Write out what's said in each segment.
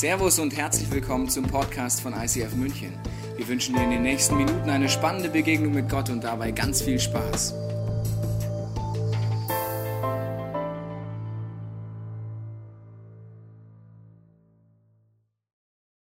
Servus und herzlich willkommen zum Podcast von ICF München. Wir wünschen dir in den nächsten Minuten eine spannende Begegnung mit Gott und dabei ganz viel Spaß.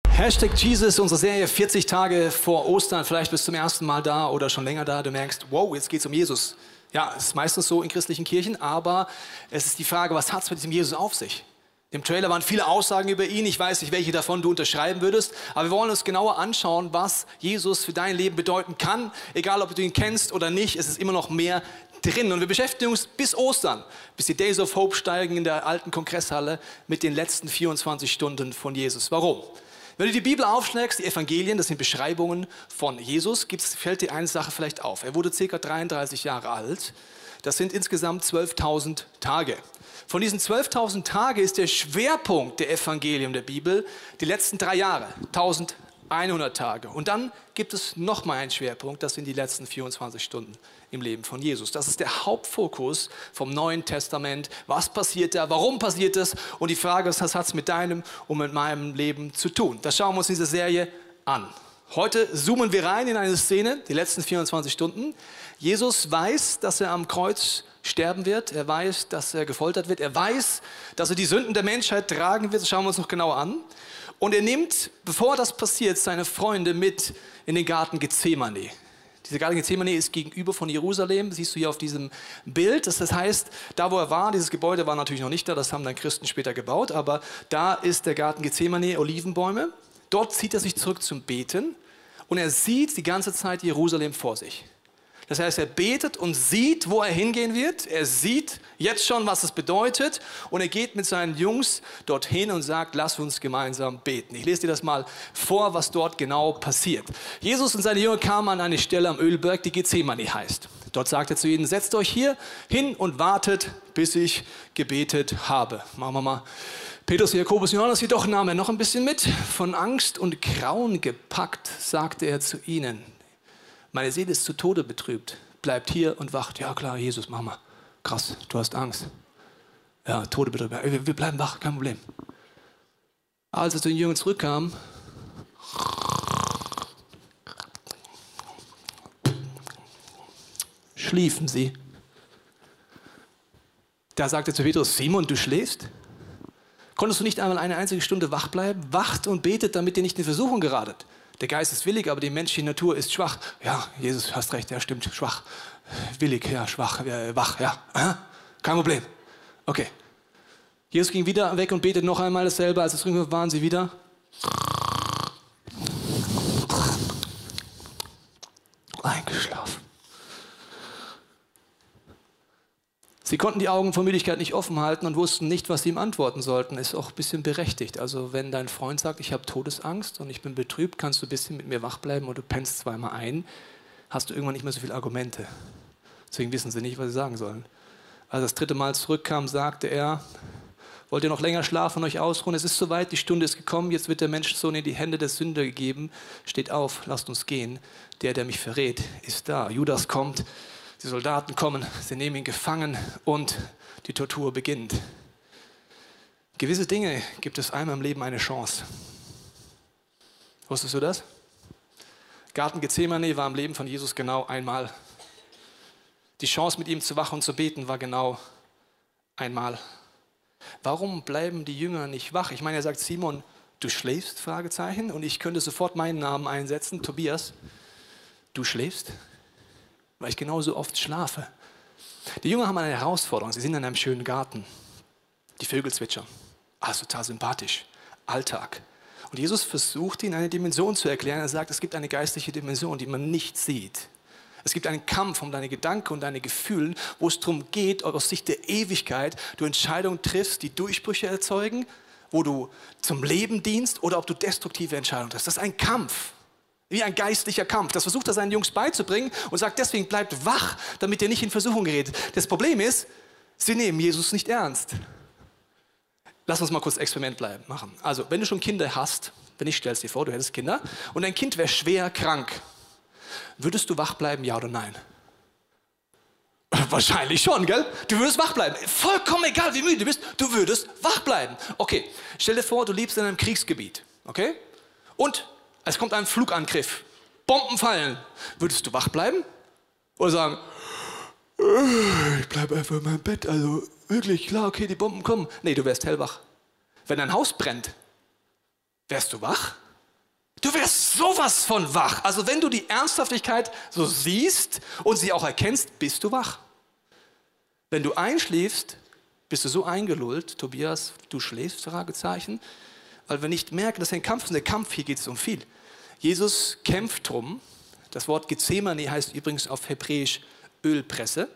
Hashtag Jesus, unsere Serie 40 Tage vor Ostern. Vielleicht bist du zum ersten Mal da oder schon länger da. Du merkst, wow, jetzt geht es um Jesus. Ja, es ist meistens so in christlichen Kirchen, aber es ist die Frage, was hat es mit diesem Jesus auf sich? Im Trailer waren viele Aussagen über ihn. Ich weiß nicht, welche davon du unterschreiben würdest. Aber wir wollen uns genauer anschauen, was Jesus für dein Leben bedeuten kann. Egal, ob du ihn kennst oder nicht, es ist immer noch mehr drin. Und wir beschäftigen uns bis Ostern, bis die Days of Hope steigen in der alten Kongresshalle mit den letzten 24 Stunden von Jesus. Warum? Wenn du die Bibel aufschlägst, die Evangelien, das sind Beschreibungen von Jesus, gibt's, fällt dir eine Sache vielleicht auf. Er wurde ca. 33 Jahre alt. Das sind insgesamt 12.000 Tage. Von diesen 12.000 Tagen ist der Schwerpunkt der Evangelien der Bibel die letzten drei Jahre, 1100 Tage. Und dann gibt es nochmal einen Schwerpunkt, das sind die letzten 24 Stunden im Leben von Jesus. Das ist der Hauptfokus vom Neuen Testament. Was passiert da? Warum passiert das? Und die Frage ist, was hat es mit deinem und mit meinem Leben zu tun? Das schauen wir uns in dieser Serie an. Heute zoomen wir rein in eine Szene, die letzten 24 Stunden. Jesus weiß, dass er am Kreuz sterben wird. Er weiß, dass er gefoltert wird. Er weiß, dass er die Sünden der Menschheit tragen wird. Das schauen wir uns noch genauer an. Und er nimmt, bevor das passiert, seine Freunde mit in den Garten Gethsemane. Dieser Garten Gethsemane ist gegenüber von Jerusalem, siehst du hier auf diesem Bild. Das heißt, da wo er war, dieses Gebäude war natürlich noch nicht da, das haben dann Christen später gebaut, aber da ist der Garten Gethsemane, Olivenbäume. Dort zieht er sich zurück zum Beten und er sieht die ganze Zeit Jerusalem vor sich. Das heißt, er betet und sieht, wo er hingehen wird. Er sieht jetzt schon, was es bedeutet. Und er geht mit seinen Jungs dorthin und sagt, lass uns gemeinsam beten. Ich lese dir das mal vor, was dort genau passiert. Jesus und seine Jünger kamen an eine Stelle am Ölberg, die Gethsemane heißt. Dort sagt er zu ihnen, setzt euch hier hin und wartet, bis ich gebetet habe. Machen wir mal. Petrus, Jakobus, Johannes, jedoch nahm er noch ein bisschen mit. Von Angst und Grauen gepackt, sagte er zu ihnen, meine Seele ist zu Tode betrübt. Bleibt hier und wacht. Ja klar, Jesus, mach mal. Krass, du hast Angst. Ja, Tode betrübt. Wir bleiben wach, kein Problem. Als er zu den Jüngern zurückkam, schliefen sie. Da sagte er zu Petrus, Simon, du schläfst? Konntest du nicht einmal eine einzige Stunde wach bleiben? Wacht und betet, damit ihr nicht in Versuchung geratet. Der Geist ist willig, aber die menschliche Natur ist schwach. Ja, Jesus, hast recht, ja, stimmt, schwach. Willig, ja, schwach, äh, wach, ja. Aha, kein Problem. Okay. Jesus ging wieder weg und betet noch einmal dasselbe. Als es rüber waren sie wieder. Eingeschlafen. Sie konnten die Augen vor Müdigkeit nicht offen halten und wussten nicht, was sie ihm antworten sollten. Ist auch ein bisschen berechtigt. Also wenn dein Freund sagt, ich habe Todesangst und ich bin betrübt, kannst du ein bisschen mit mir wach bleiben oder du pennst zweimal ein, hast du irgendwann nicht mehr so viele Argumente. Deswegen wissen sie nicht, was sie sagen sollen. Als das dritte Mal zurückkam, sagte er, wollt ihr noch länger schlafen und euch ausruhen? Es ist soweit, die Stunde ist gekommen, jetzt wird der Menschensohn in die Hände des Sünder gegeben. Steht auf, lasst uns gehen. Der, der mich verrät, ist da. Judas kommt, die Soldaten kommen, sie nehmen ihn gefangen und die Tortur beginnt. Gewisse Dinge gibt es einmal im Leben eine Chance. Wusstest du das? Garten Gethsemane war im Leben von Jesus genau einmal. Die Chance, mit ihm zu wachen und zu beten, war genau einmal. Warum bleiben die Jünger nicht wach? Ich meine, er sagt Simon, du schläfst? Fragezeichen. Und ich könnte sofort meinen Namen einsetzen, Tobias. Du schläfst? Weil ich genauso oft schlafe. Die Jünger haben eine Herausforderung. Sie sind in einem schönen Garten. Die Vögel zwitschern. Ah, total sympathisch. Alltag. Und Jesus versucht ihnen eine Dimension zu erklären. Er sagt, es gibt eine geistliche Dimension, die man nicht sieht. Es gibt einen Kampf um deine Gedanken und deine Gefühle, wo es darum geht, aus Sicht der Ewigkeit du Entscheidungen triffst, die Durchbrüche erzeugen, wo du zum Leben dienst oder ob du destruktive Entscheidungen triffst. Das ist ein Kampf. Wie ein geistlicher Kampf. Das versucht er seinen Jungs beizubringen und sagt deswegen, bleibt wach, damit ihr nicht in Versuchung geredet. Das Problem ist, sie nehmen Jesus nicht ernst. Lass uns mal kurz Experiment bleiben, machen. Also, wenn du schon Kinder hast, wenn ich stell's dir vor, du hättest Kinder und dein Kind wäre schwer krank, würdest du wach bleiben, ja oder nein? Wahrscheinlich schon, gell? Du würdest wach bleiben. Vollkommen egal, wie müde du bist, du würdest wach bleiben. Okay, stell dir vor, du lebst in einem Kriegsgebiet, okay? Und es kommt ein Flugangriff. Bomben fallen. Würdest du wach bleiben? Oder sagen, äh, ich bleibe einfach in meinem Bett, also wirklich klar, okay, die Bomben kommen. Nee, du wärst hellwach. Wenn dein Haus brennt, wärst du wach? Du wärst sowas von wach. Also wenn du die Ernsthaftigkeit so siehst und sie auch erkennst, bist du wach. Wenn du einschläfst, bist du so eingelullt, Tobias, du schläfst, Fragezeichen, weil wir nicht merken, dass ein Kampf ist. Der Kampf, hier geht es um viel. Jesus kämpft drum. Das Wort Gethsemane heißt übrigens auf Hebräisch Ölpresse.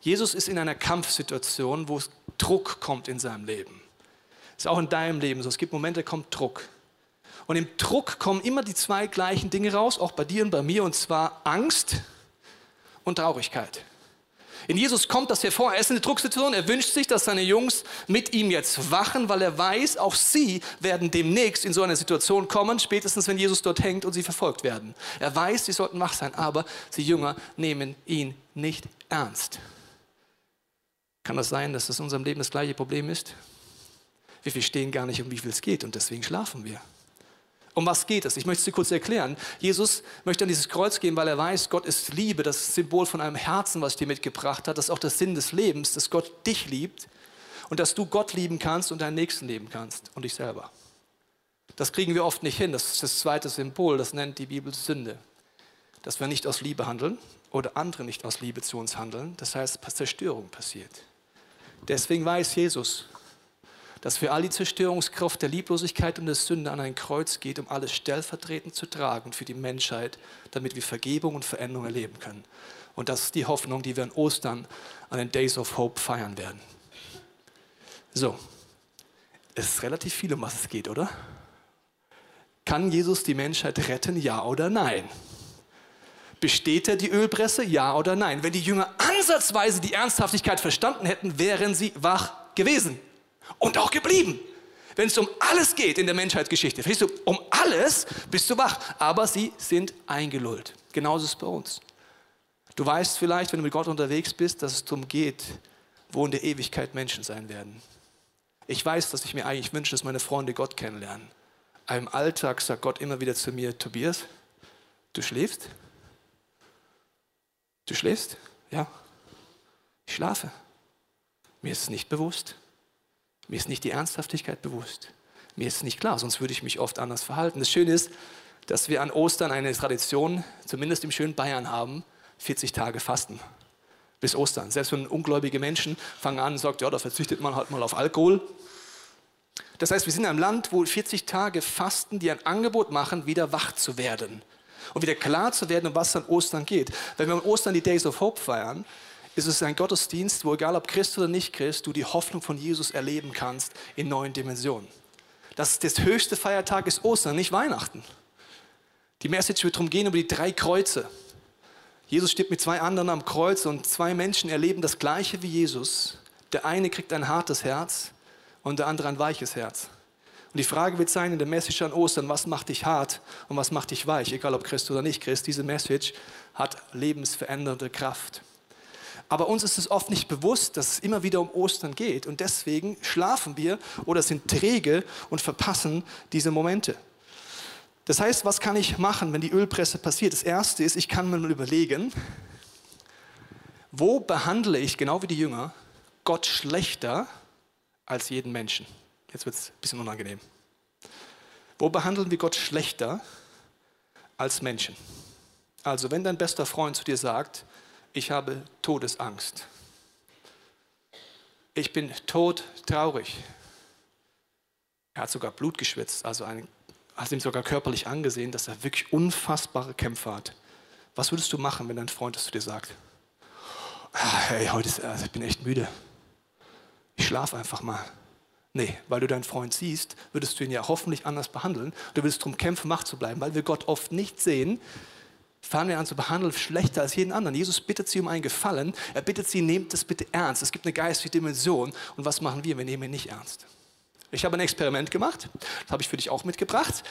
Jesus ist in einer Kampfsituation, wo Druck kommt in seinem Leben. Ist auch in deinem Leben so. Es gibt Momente, da kommt Druck. Und im Druck kommen immer die zwei gleichen Dinge raus, auch bei dir und bei mir, und zwar Angst und Traurigkeit. In Jesus kommt das hervor. Er ist in der Drucksituation. Er wünscht sich, dass seine Jungs mit ihm jetzt wachen, weil er weiß, auch sie werden demnächst in so eine Situation kommen, spätestens wenn Jesus dort hängt und sie verfolgt werden. Er weiß, sie sollten wach sein, aber die Jünger nehmen ihn nicht ernst. Kann das sein, dass das in unserem Leben das gleiche Problem ist? Wir verstehen gar nicht, um wie viel es geht und deswegen schlafen wir. Um was geht es? Ich möchte es dir kurz erklären. Jesus möchte an dieses Kreuz gehen, weil er weiß, Gott ist Liebe, das Symbol von einem Herzen, was ich dir mitgebracht hat. Das ist auch der Sinn des Lebens, dass Gott dich liebt und dass du Gott lieben kannst und deinen Nächsten lieben kannst und dich selber. Das kriegen wir oft nicht hin. Das ist das zweite Symbol, das nennt die Bibel Sünde. Dass wir nicht aus Liebe handeln oder andere nicht aus Liebe zu uns handeln. Das heißt, Zerstörung passiert. Deswegen weiß Jesus, dass für all die Zerstörungskraft der Lieblosigkeit und der Sünde an ein Kreuz geht, um alles stellvertretend zu tragen für die Menschheit, damit wir Vergebung und Veränderung erleben können. Und das ist die Hoffnung, die wir an Ostern, an den Days of Hope feiern werden. So, es ist relativ viel, um was es geht, oder? Kann Jesus die Menschheit retten, ja oder nein? Besteht er die Ölpresse, ja oder nein? Wenn die Jünger ansatzweise die Ernsthaftigkeit verstanden hätten, wären sie wach gewesen und auch geblieben. Wenn es um alles geht in der Menschheitsgeschichte, verstehst du, um alles bist du wach, aber sie sind eingelullt. Genauso ist es bei uns. Du weißt vielleicht, wenn du mit Gott unterwegs bist, dass es darum geht, wo in der Ewigkeit Menschen sein werden. Ich weiß, dass ich mir eigentlich wünsche, dass meine Freunde Gott kennenlernen. Im Alltag sagt Gott immer wieder zu mir, Tobias, du schläfst? Du schläfst? Ja. Ich schlafe. Mir ist es nicht bewusst. Mir ist nicht die Ernsthaftigkeit bewusst. Mir ist nicht klar, sonst würde ich mich oft anders verhalten. Das Schöne ist, dass wir an Ostern eine Tradition, zumindest im schönen Bayern haben, 40 Tage fasten. Bis Ostern. Selbst wenn ungläubige Menschen fangen an und sagen, ja, da verzichtet man halt mal auf Alkohol. Das heißt, wir sind in einem Land, wo 40 Tage fasten, die ein Angebot machen, wieder wach zu werden. Und wieder klar zu werden, um was an Ostern geht. Wenn wir an Ostern die Days of Hope feiern, ist es ein Gottesdienst, wo egal ob Christ oder nicht Christ, du die Hoffnung von Jesus erleben kannst in neuen Dimensionen. Das, das höchste Feiertag ist Ostern, nicht Weihnachten. Die Message wird darum gehen über die drei Kreuze. Jesus steht mit zwei anderen am Kreuz und zwei Menschen erleben das Gleiche wie Jesus. Der eine kriegt ein hartes Herz und der andere ein weiches Herz. Und die Frage wird sein in der Message an Ostern, was macht dich hart und was macht dich weich, egal ob Christ oder nicht Christ. Diese Message hat lebensverändernde Kraft. Aber uns ist es oft nicht bewusst, dass es immer wieder um Ostern geht. Und deswegen schlafen wir oder sind träge und verpassen diese Momente. Das heißt, was kann ich machen, wenn die Ölpresse passiert? Das Erste ist, ich kann mir mal überlegen, wo behandle ich, genau wie die Jünger, Gott schlechter als jeden Menschen? Jetzt wird es ein bisschen unangenehm. Wo behandeln wir Gott schlechter als Menschen? Also wenn dein bester Freund zu dir sagt, ich habe Todesangst. Ich bin todtraurig. Er hat sogar Blut geschwitzt, also ein, hat ihm sogar körperlich angesehen, dass er wirklich unfassbare Kämpfe hat. Was würdest du machen, wenn dein Freund das zu dir sagt? Ah, hey, heute ist, also ich bin echt müde. Ich schlafe einfach mal. Nee, weil du deinen Freund siehst, würdest du ihn ja hoffentlich anders behandeln. Du willst darum kämpfen, Macht zu bleiben, weil wir Gott oft nicht sehen, fangen wir an zu behandeln, schlechter als jeden anderen. Jesus bittet sie um einen Gefallen. Er bittet sie, nehmt das bitte ernst. Es gibt eine geistige Dimension. Und was machen wir? Wir nehmen ihn nicht ernst. Ich habe ein Experiment gemacht. Das habe ich für dich auch mitgebracht.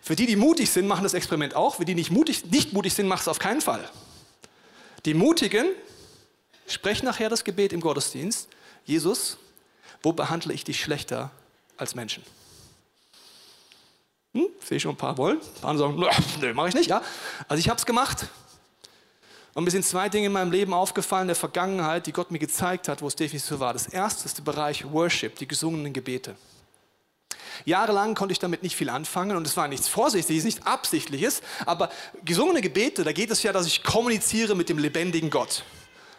Für die, die mutig sind, machen das Experiment auch. Für die, die nicht mutig, nicht mutig sind, machen es auf keinen Fall. Die Mutigen spreche nachher das Gebet im Gottesdienst. Jesus, wo behandle ich dich schlechter als Menschen? Hm, sehe schon ein paar wollen. Ein paar sagen, nee, mache ich nicht. Ja? Also ich habe es gemacht. Und mir sind zwei Dinge in meinem Leben aufgefallen, in der Vergangenheit, die Gott mir gezeigt hat, wo es definitiv so war. Das erste ist der Bereich Worship, die gesungenen Gebete. Jahrelang konnte ich damit nicht viel anfangen und es war nichts Vorsichtiges, nichts Absichtliches, aber gesungene Gebete, da geht es ja, dass ich kommuniziere mit dem lebendigen Gott.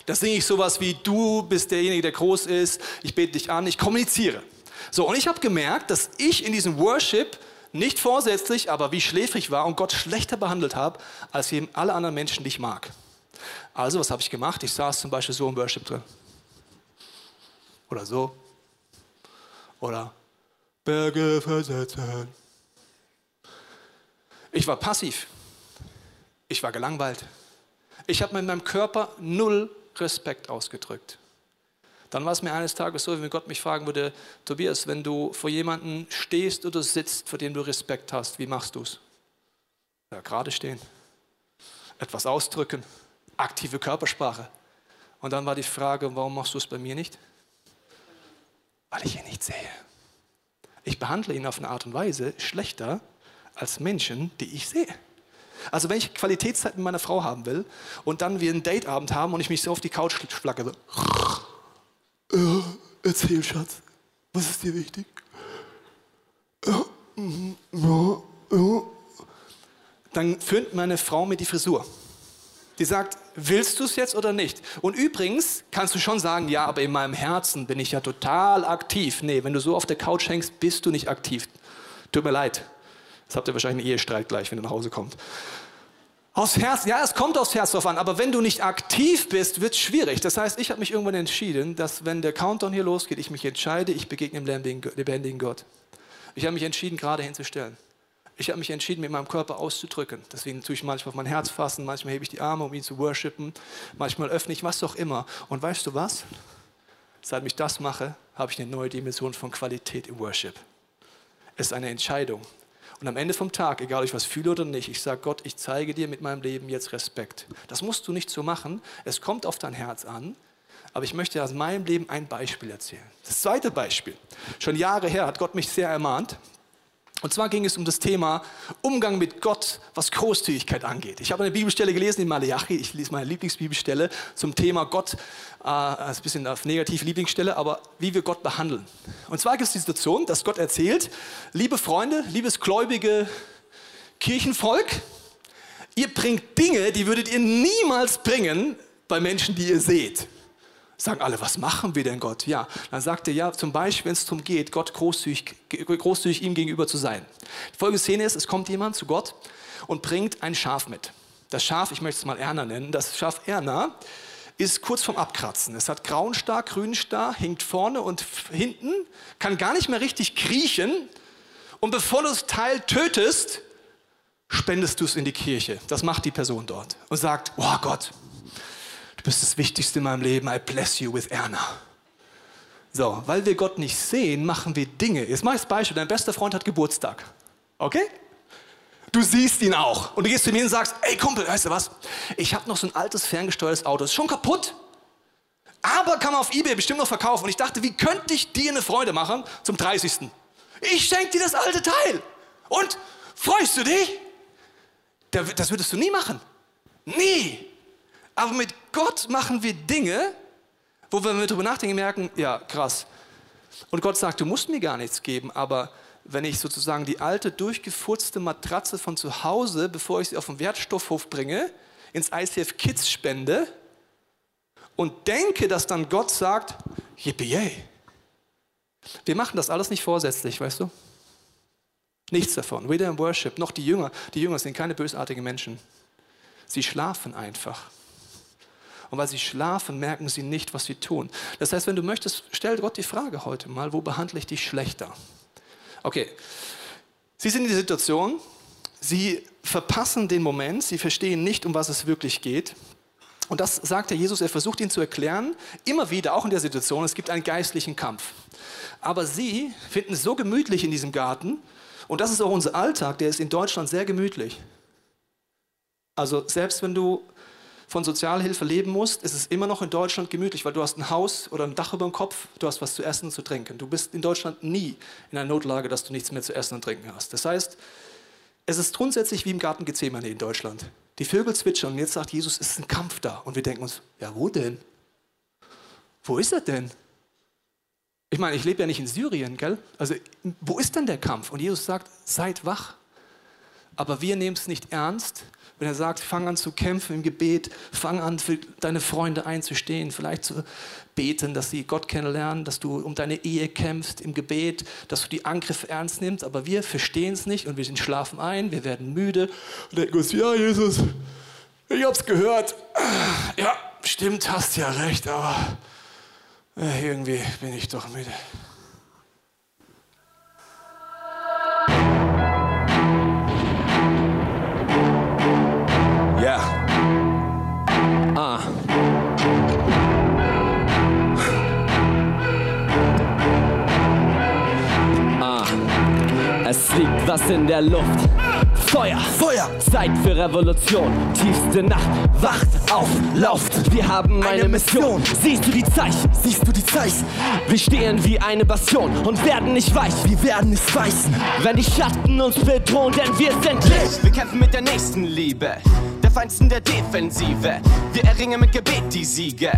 Da singe ich sowas wie, du bist derjenige, der groß ist, ich bete dich an, ich kommuniziere. So, und ich habe gemerkt, dass ich in diesem Worship nicht vorsätzlich, aber wie schläfrig war und Gott schlechter behandelt habe, als alle anderen Menschen, die ich mag. Also, was habe ich gemacht? Ich saß zum Beispiel so im Worship drin. Oder so. Oder Berge versetzen. Ich war passiv. Ich war gelangweilt. Ich habe mit meinem Körper null Respekt ausgedrückt. Dann war es mir eines Tages so, wenn Gott mich fragen würde, Tobias, wenn du vor jemandem stehst oder sitzt, vor dem du Respekt hast, wie machst du es? Ja, gerade stehen, etwas ausdrücken, aktive Körpersprache. Und dann war die Frage, warum machst du es bei mir nicht? Weil ich ihn nicht sehe. Ich behandle ihn auf eine Art und Weise schlechter als Menschen, die ich sehe. Also wenn ich Qualitätszeit mit meiner Frau haben will und dann wir einen Dateabend haben und ich mich so auf die Couch schlacke, so, ja, erzähl, Schatz, was ist dir wichtig? Ja, ja, ja. Dann führt meine Frau mir die Frisur. Die sagt, willst du es jetzt oder nicht? Und übrigens kannst du schon sagen, ja, aber in meinem Herzen bin ich ja total aktiv. Nee, wenn du so auf der Couch hängst, bist du nicht aktiv. Tut mir leid. Das habt ihr wahrscheinlich einen Ehestreit gleich, wenn ihr nach Hause kommt. Aufs Herz, ja, es kommt aufs Herz drauf an, aber wenn du nicht aktiv bist, wird es schwierig. Das heißt, ich habe mich irgendwann entschieden, dass wenn der Countdown hier losgeht, ich mich entscheide, ich begegne dem lebendigen Gott. Ich habe mich entschieden, gerade hinzustellen. Ich habe mich entschieden, mit meinem Körper auszudrücken. Deswegen tue ich manchmal auf mein Herz fassen, manchmal hebe ich die Arme, um ihn zu worshipen, manchmal öffne ich was auch immer. Und weißt du was? Seit ich das mache, habe ich eine neue Dimension von Qualität im Worship. Es ist eine Entscheidung. Und am Ende vom Tag, egal ob ich was fühle oder nicht, ich sage Gott, ich zeige dir mit meinem Leben jetzt Respekt. Das musst du nicht so machen. Es kommt auf dein Herz an. Aber ich möchte aus meinem Leben ein Beispiel erzählen. Das zweite Beispiel. Schon Jahre her hat Gott mich sehr ermahnt. Und zwar ging es um das Thema Umgang mit Gott, was Großzügigkeit angeht. Ich habe eine Bibelstelle gelesen in Malachi, ich lese meine Lieblingsbibelstelle zum Thema Gott, äh, ein bisschen auf negative Lieblingsstelle, aber wie wir Gott behandeln. Und zwar gibt es die Situation, dass Gott erzählt, liebe Freunde, liebes gläubige Kirchenvolk, ihr bringt Dinge, die würdet ihr niemals bringen bei Menschen, die ihr seht. Sagen alle, was machen wir denn Gott? Ja, dann sagt er, ja, zum Beispiel, wenn es darum geht, Gott großzügig, großzügig ihm gegenüber zu sein. Die folgende Szene ist, es kommt jemand zu Gott und bringt ein Schaf mit. Das Schaf, ich möchte es mal Erna nennen, das Schaf Erna ist kurz vorm Abkratzen. Es hat grauen Star, grünen Star, hinkt vorne und hinten, kann gar nicht mehr richtig kriechen. Und bevor du das Teil tötest, spendest du es in die Kirche. Das macht die Person dort und sagt, oh Gott, Du bist das Wichtigste in meinem Leben. I bless you with Erna. So, weil wir Gott nicht sehen, machen wir Dinge. Jetzt ich das Beispiel. Dein bester Freund hat Geburtstag. Okay? Du siehst ihn auch. Und du gehst zu mir und sagst, ey Kumpel, weißt du was? Ich habe noch so ein altes ferngesteuertes Auto. Ist schon kaputt. Aber kann man auf Ebay bestimmt noch verkaufen. Und ich dachte, wie könnte ich dir eine Freude machen zum 30. Ich schenke dir das alte Teil. Und freust du dich? Das würdest du nie machen. Nie. Aber mit Gott machen wir Dinge, wo wir darüber nachdenken, merken, ja, krass. Und Gott sagt, du musst mir gar nichts geben, aber wenn ich sozusagen die alte, durchgefurzte Matratze von zu Hause, bevor ich sie auf den Wertstoffhof bringe, ins ICF Kids spende und denke, dass dann Gott sagt, yippie Wir machen das alles nicht vorsätzlich, weißt du? Nichts davon. Weder im Worship noch die Jünger. Die Jünger sind keine bösartigen Menschen. Sie schlafen einfach. Und weil sie schlafen, merken sie nicht, was sie tun. Das heißt, wenn du möchtest, stell Gott die Frage heute mal, wo behandle ich dich schlechter? Okay, sie sind in der Situation, sie verpassen den Moment, sie verstehen nicht, um was es wirklich geht. Und das sagt der Jesus, er versucht ihnen zu erklären, immer wieder, auch in der Situation, es gibt einen geistlichen Kampf. Aber sie finden es so gemütlich in diesem Garten, und das ist auch unser Alltag, der ist in Deutschland sehr gemütlich. Also selbst wenn du von Sozialhilfe leben musst, ist es immer noch in Deutschland gemütlich, weil du hast ein Haus oder ein Dach über dem Kopf, du hast was zu essen und zu trinken. Du bist in Deutschland nie in einer Notlage, dass du nichts mehr zu essen und trinken hast. Das heißt, es ist grundsätzlich wie im Garten Gethsemane in Deutschland. Die Vögel zwitschern und jetzt sagt Jesus, es ist ein Kampf da. Und wir denken uns, ja, wo denn? Wo ist er denn? Ich meine, ich lebe ja nicht in Syrien, gell? Also, wo ist denn der Kampf? Und Jesus sagt, seid wach. Aber wir nehmen es nicht ernst, wenn er sagt, fang an zu kämpfen im Gebet, fang an für deine Freunde einzustehen, vielleicht zu beten, dass sie Gott kennenlernen, dass du um deine Ehe kämpfst im Gebet, dass du die Angriffe ernst nimmst. Aber wir verstehen es nicht und wir schlafen ein, wir werden müde und denken uns, ja Jesus, ich hab's gehört. Ja, stimmt, hast ja recht, aber äh, irgendwie bin ich doch müde. Was in der Luft. Feuer, Feuer, Zeit für Revolution. Tiefste Nacht, wacht auf, lauft. Wir haben eine, Mission. Siehst du die Zeichen? Siehst du die Zeichen? Wir stehen wie eine Bastion und werden nicht weich. Wir werden nicht weichen. Wenn die Schatten uns bedrohen, denn wir sind Licht. Wir kämpfen mit der nächsten Liebe. Der Feinsten der Defensive. Wir erringen mit Gebet die Siege.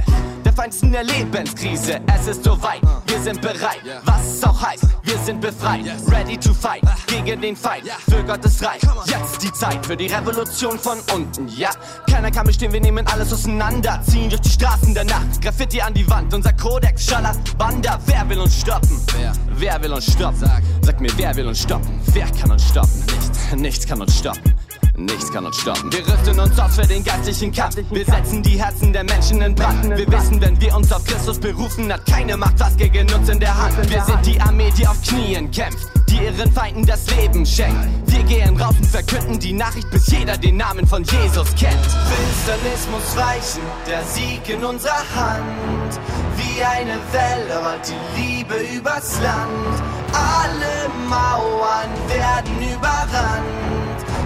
Der Feinsten der Lebenskrise. Es ist soweit, wir sind bereit. Was es auch heißt, wir sind befreit. Ready to fight gegen den Feind. Für Gottes Reich. Jetzt die Zeit für die Revolution von unten. Ja, keiner kann bestehen, wir nehmen alles auseinander. Ziehen durch die Straßen der Nacht. Graffiti an die Wand. Unser Kodex, Schaller, Banda. Wer will uns stoppen? Wer? Wer will uns stoppen? Sag. Sag mir, wer will uns stoppen? Wer kann uns stoppen? Nichts. Nichts kann uns stoppen. Nichts kann uns stoppen. Wir rüsten uns aus für den geistlichen Kampf. Wir setzen die Herzen der Menschen in Brand. Wir wissen, wenn wir uns auf Christus berufen, hat keine Macht was gegen uns in der Hand. Wir sind die Armee, die auf Knien kämpft, die ihren Feinden das Leben schenkt. Wir gehen raus und verkünden die Nachricht, bis jeder den Namen von Jesus kennt. Finsternis muss weichen, der Sieg in unserer Hand. Wie eine Welle rollt die Liebe übers Land. Alle Mauern werden überrannt.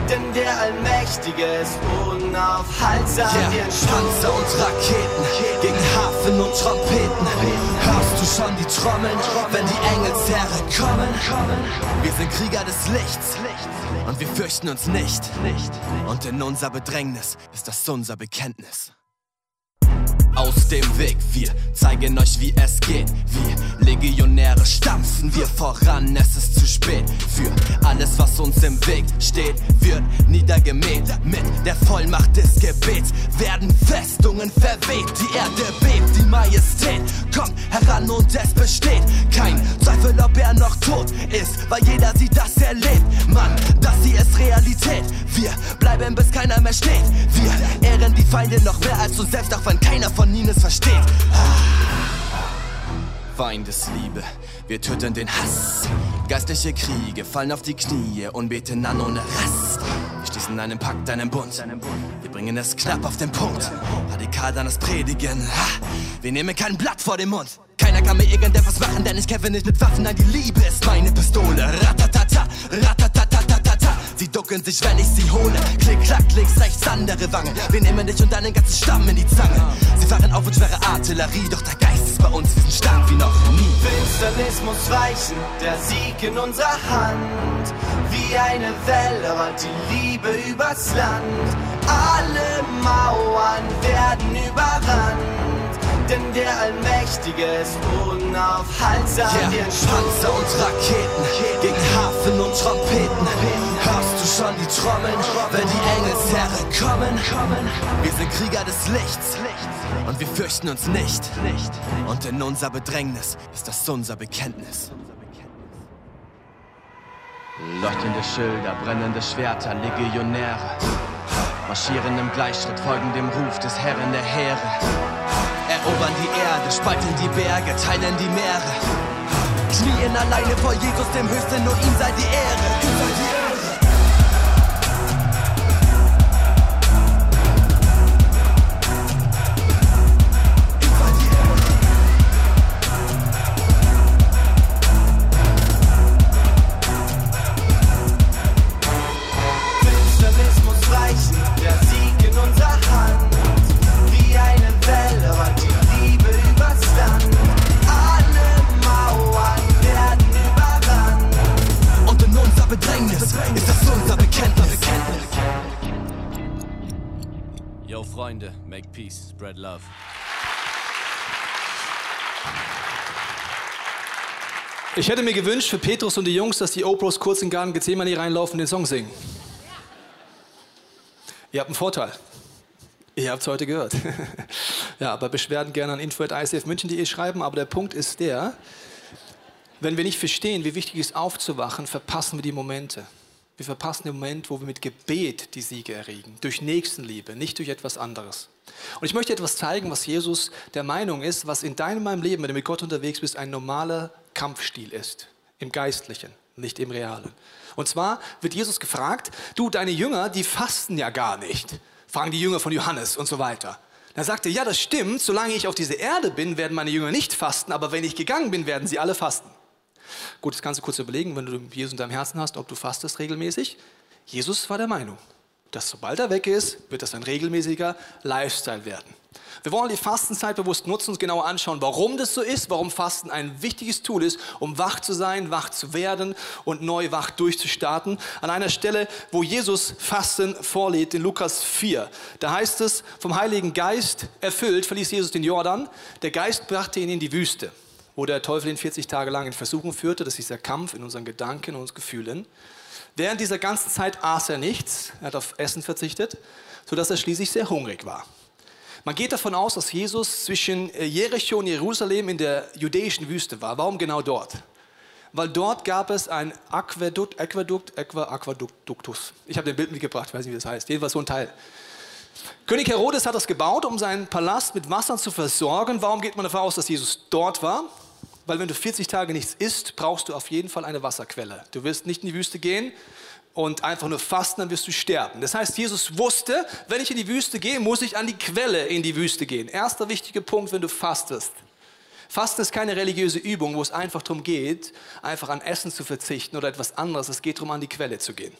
Denn der Allmächtige ist unaufhaltsam. Yeah. Wir Panzer und Raketen gegen Hafen und Trompeten. Hörst du schon die Trommeln, wenn die Engelsheere kommen? Wir sind Krieger des Lichts und wir fürchten uns nicht. Und in unser Bedrängnis ist das unser Bekenntnis. Aus dem Weg, wir zeigen euch, wie es geht. Wir Legionäre stampfen wir voran, es ist zu spät. Für alles, was uns im Weg steht, wird niedergemäht. Mit der Vollmacht des Gebets werden Festungen verweht. Die Erde bebt, die Majestät kommt heran und es besteht kein Zweifel, ob er noch tot ist, weil jeder sieht, dass er lebt. Mann, das hier ist Realität. Wir bleiben, bis keiner mehr steht. Wir ehren die Feinde noch mehr als uns selbst, auch wenn keiner von ihnen es versteht. Feindesliebe, wir töten den Hass. Geistliche Kriege fallen auf die Knie und beten an ohne Rast. Wir schließen einen Pakt, einen Bund. Wir bringen es knapp auf den Punkt. Radikal dann das Predigen. Wir nehmen kein Blatt vor den Mund. Keiner kann mir irgendetwas machen, denn ich kämpfe nicht mit Waffen. Nein, die Liebe ist meine Pistole. Ratatata, ratatatatata. Sie ducken sich, wenn ich sie hole. Andere Wange. Wir nehmen dich und deinen ganzen Stamm in die Zange. Sie fahren auf und schwere Artillerie, doch der Geist ist bei uns, sind stark wie noch nie. Finsternis muss weichen, der Sieg in unserer Hand. Wie eine Welle rollt die Liebe übers Land. Alle Mauern werden überrannt. Denn der Allmächtige ist unaufhaltsam. Yeah. Wir Panzer und Raketen gegen Hafen und Trompeten. Hörst du schon die Trommeln, wenn die Engelsheere kommen? Wir sind Krieger des Lichts und wir fürchten uns nicht. Und in unser Bedrängnis ist das unser Bekenntnis. Leuchtende Schilder, brennende Schwerter, Legionäre marschieren im Gleichschritt, folgen dem Ruf des Herren der Heere. Erobern die Erde, spalten die Berge, teilen die Meere. Knien alleine vor Jesus, dem Höchsten, nur ihm sei die Ehre. Ihm sei die Ehre. Spread love. Ich hätte mir gewünscht für Petrus und die Jungs, dass die Opros kurz in Garten Gethsemane reinlaufen und den Song singen. Ihr habt einen Vorteil. Ihr habt es heute gehört. ja, aber Beschwerden gerne an info.icfmünchen.de schreiben. Aber der Punkt ist der, wenn wir nicht verstehen, wie wichtig es ist aufzuwachen, verpassen wir die Momente. Wir verpassen den Moment, wo wir mit Gebet die Siege erregen. Durch Nächstenliebe, nicht durch etwas anderes. Und ich möchte etwas zeigen, was Jesus der Meinung ist, was in deinem Leben, wenn du mit Gott unterwegs bist, ein normaler Kampfstil ist. Im Geistlichen, nicht im Realen. Und zwar wird Jesus gefragt, du, deine Jünger, die fasten ja gar nicht. Fragen die Jünger von Johannes und so weiter. Dann sagt er, ja, das stimmt, solange ich auf dieser Erde bin, werden meine Jünger nicht fasten, aber wenn ich gegangen bin, werden sie alle fasten. Gut, das kannst du kurz überlegen, wenn du Jesus in deinem Herzen hast, ob du fastest regelmäßig. Jesus war der Meinung, dass sobald er weg ist, wird das ein regelmäßiger Lifestyle werden. Wir wollen die Fastenzeit bewusst nutzen, uns genauer anschauen, warum das so ist, warum Fasten ein wichtiges Tool ist, um wach zu sein, wach zu werden und neu wach durchzustarten. An einer Stelle, wo Jesus Fasten vorlädt, in Lukas 4. Da heißt es, vom Heiligen Geist erfüllt, verließ Jesus den Jordan. Der Geist brachte ihn in die Wüste, wo der Teufel ihn 40 Tage lang in Versuchung führte. Das ist dieser Kampf in unseren Gedanken und Gefühlen. Während dieser ganzen Zeit aß er nichts, er hat auf Essen verzichtet, sodass er schließlich sehr hungrig war. Man geht davon aus, dass Jesus zwischen äh, Jericho und Jerusalem in der jüdischen Wüste war. Warum genau dort? Weil dort gab es ein Aquädukt, Aquädukt, Aquäduktus. Ich habe den Bild mitgebracht, weiß nicht, wie das heißt. Jedenfalls so ein Teil. König Herodes hat das gebaut, um seinen Palast mit Wasser zu versorgen. Warum geht man davon aus, dass Jesus dort war? Weil wenn du 40 Tage nichts isst, brauchst du auf jeden Fall eine Wasserquelle. Du wirst nicht in die Wüste gehen, und einfach nur fasten, dann wirst du sterben. Das heißt, Jesus wusste, wenn ich in die Wüste gehe, muss ich an die Quelle in die Wüste gehen. Erster wichtiger Punkt, wenn du fastest. Fasten ist keine religiöse Übung, wo es einfach darum geht, einfach an Essen zu verzichten oder etwas anderes. Es geht darum, an die Quelle zu gehen.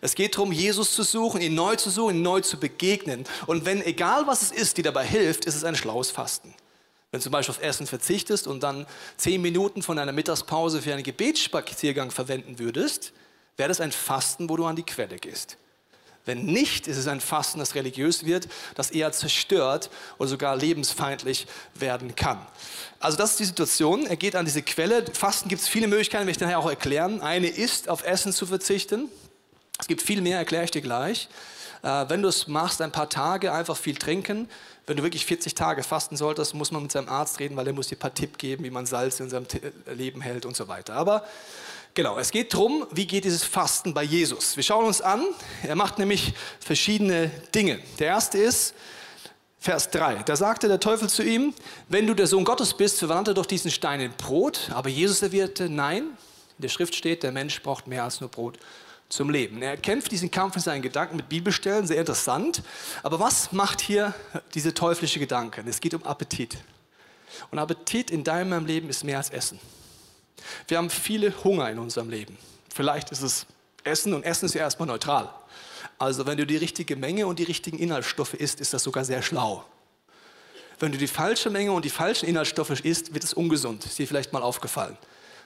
Es geht darum, Jesus zu suchen, ihn neu zu suchen, ihn neu zu begegnen. Und wenn, egal was es ist, die dabei hilft, ist es ein schlaues Fasten. Wenn du zum Beispiel auf Essen verzichtest und dann zehn Minuten von deiner Mittagspause für einen Gebetsspaziergang verwenden würdest, wäre das ein Fasten, wo du an die Quelle gehst. Wenn nicht, ist es ein Fasten, das religiös wird, das eher zerstört oder sogar lebensfeindlich werden kann. Also das ist die Situation. Er geht an diese Quelle. Fasten gibt es viele Möglichkeiten, werde ich nachher auch erklären. Eine ist, auf Essen zu verzichten. Es gibt viel mehr, erkläre ich dir gleich. Äh, wenn du es machst, ein paar Tage einfach viel trinken. Wenn du wirklich 40 Tage fasten solltest, muss man mit seinem Arzt reden, weil er muss dir ein paar Tipps geben, wie man Salz in seinem Leben hält und so weiter. Aber Genau, es geht darum, wie geht dieses Fasten bei Jesus. Wir schauen uns an, er macht nämlich verschiedene Dinge. Der erste ist, Vers 3, da sagte der Teufel zu ihm, wenn du der Sohn Gottes bist, verwandle doch diesen Stein in Brot. Aber Jesus erwiderte, nein, in der Schrift steht, der Mensch braucht mehr als nur Brot zum Leben. Er kämpft diesen Kampf in seinen Gedanken mit Bibelstellen, sehr interessant. Aber was macht hier diese teuflische Gedanke? Es geht um Appetit. Und Appetit in deinem Leben ist mehr als Essen. Wir haben viele Hunger in unserem Leben. Vielleicht ist es Essen und Essen ist ja erstmal neutral. Also wenn du die richtige Menge und die richtigen Inhaltsstoffe isst, ist das sogar sehr schlau. Wenn du die falsche Menge und die falschen Inhaltsstoffe isst, wird es ungesund. Ist dir vielleicht mal aufgefallen.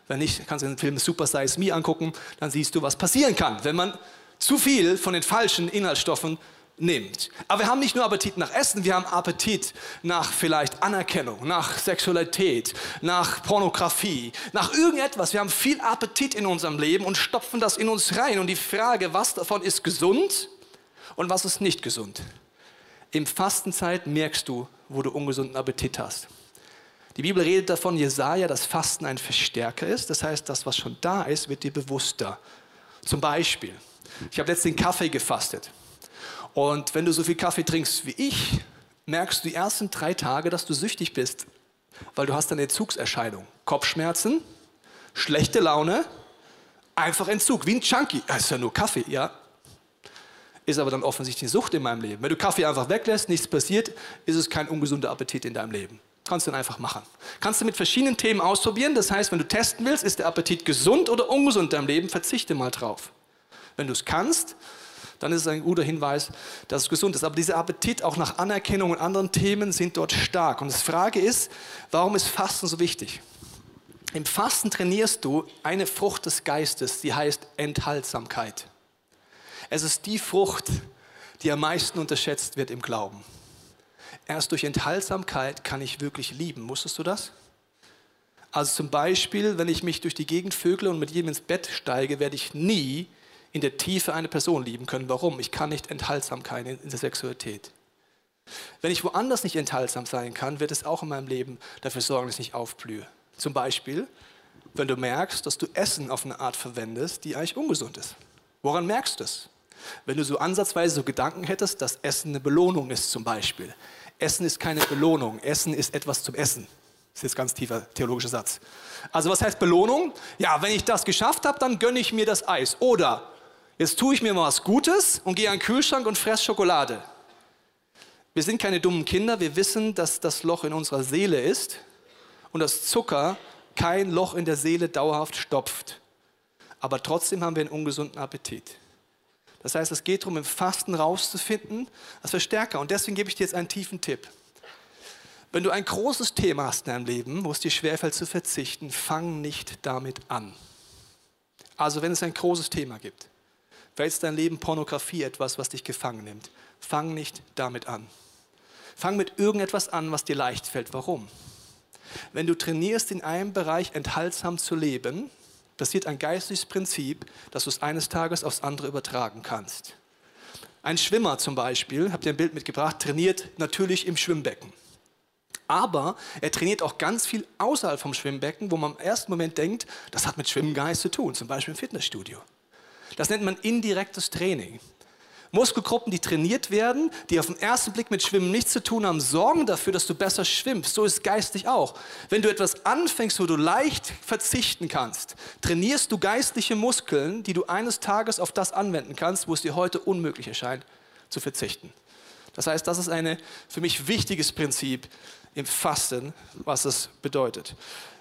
Wenn nicht, kannst du den Film Super Size Me angucken, dann siehst du, was passieren kann, wenn man zu viel von den falschen Inhaltsstoffen nimmt. Aber wir haben nicht nur Appetit nach Essen, wir haben Appetit nach vielleicht Anerkennung, nach Sexualität, nach Pornografie, nach irgendetwas. Wir haben viel Appetit in unserem Leben und stopfen das in uns rein. Und die Frage, was davon ist gesund und was ist nicht gesund? Im Fastenzeit merkst du, wo du ungesunden Appetit hast. Die Bibel redet davon, Jesaja, dass Fasten ein Verstärker ist. Das heißt, das, was schon da ist, wird dir bewusster. Zum Beispiel, ich habe letztens den Kaffee gefastet. Und wenn du so viel Kaffee trinkst wie ich, merkst du die ersten drei Tage, dass du süchtig bist, weil du hast eine Entzugserscheinung. Kopfschmerzen, schlechte Laune, einfach Entzug, wie ein Junkie. Das ist ja nur Kaffee, ja. Ist aber dann offensichtlich eine Sucht in meinem Leben. Wenn du Kaffee einfach weglässt, nichts passiert, ist es kein ungesunder Appetit in deinem Leben. Kannst du ihn einfach machen. Kannst du mit verschiedenen Themen ausprobieren. Das heißt, wenn du testen willst, ist der Appetit gesund oder ungesund in deinem Leben, verzichte mal drauf. Wenn du es kannst, dann ist es ein guter Hinweis, dass es gesund ist. Aber dieser Appetit auch nach Anerkennung und anderen Themen sind dort stark. Und die Frage ist, warum ist Fasten so wichtig? Im Fasten trainierst du eine Frucht des Geistes, die heißt Enthaltsamkeit. Es ist die Frucht, die am meisten unterschätzt wird im Glauben. Erst durch Enthaltsamkeit kann ich wirklich lieben. Wusstest du das? Also zum Beispiel, wenn ich mich durch die Gegend vögle und mit jedem ins Bett steige, werde ich nie in der Tiefe eine Person lieben können. Warum? Ich kann nicht enthaltsam sein in der Sexualität. Wenn ich woanders nicht enthaltsam sein kann, wird es auch in meinem Leben dafür sorgen, dass ich nicht aufblühe. Zum Beispiel, wenn du merkst, dass du Essen auf eine Art verwendest, die eigentlich ungesund ist. Woran merkst du es? Wenn du so ansatzweise so Gedanken hättest, dass Essen eine Belohnung ist zum Beispiel. Essen ist keine Belohnung, Essen ist etwas zum Essen. Das ist jetzt ganz tiefer theologischer Satz. Also was heißt Belohnung? Ja, wenn ich das geschafft habe, dann gönne ich mir das Eis. Oder jetzt tue ich mir mal was Gutes und gehe an den Kühlschrank und fresse Schokolade. Wir sind keine dummen Kinder, wir wissen, dass das Loch in unserer Seele ist und dass Zucker kein Loch in der Seele dauerhaft stopft. Aber trotzdem haben wir einen ungesunden Appetit. Das heißt, es geht darum, im Fasten rauszufinden, als Verstärker. Und deswegen gebe ich dir jetzt einen tiefen Tipp. Wenn du ein großes Thema hast in deinem Leben, wo es dir schwerfällt zu verzichten, fang nicht damit an. Also wenn es ein großes Thema gibt, vielleicht ist dein Leben Pornografie etwas, was dich gefangen nimmt, fang nicht damit an. Fang mit irgendetwas an, was dir leicht fällt. Warum? Wenn du trainierst, in einem Bereich enthaltsam zu leben, passiert ein geistliches Prinzip, dass du es eines Tages aufs andere übertragen kannst. Ein Schwimmer zum Beispiel, habt ihr ein Bild mitgebracht, trainiert natürlich im Schwimmbecken. Aber er trainiert auch ganz viel außerhalb vom Schwimmbecken, wo man im ersten Moment denkt, das hat mit Schwimmen gar nichts zu tun, zum Beispiel im Fitnessstudio. Das nennt man indirektes Training. Muskelgruppen, die trainiert werden, die auf den ersten Blick mit Schwimmen nichts zu tun haben, sorgen dafür, dass du besser schwimmst. So ist geistig auch. Wenn du etwas anfängst, wo du leicht verzichten kannst, trainierst du geistliche Muskeln, die du eines Tages auf das anwenden kannst, wo es dir heute unmöglich erscheint, zu verzichten. Das heißt, das ist ein für mich wichtiges Prinzip, im Fasten, was es bedeutet.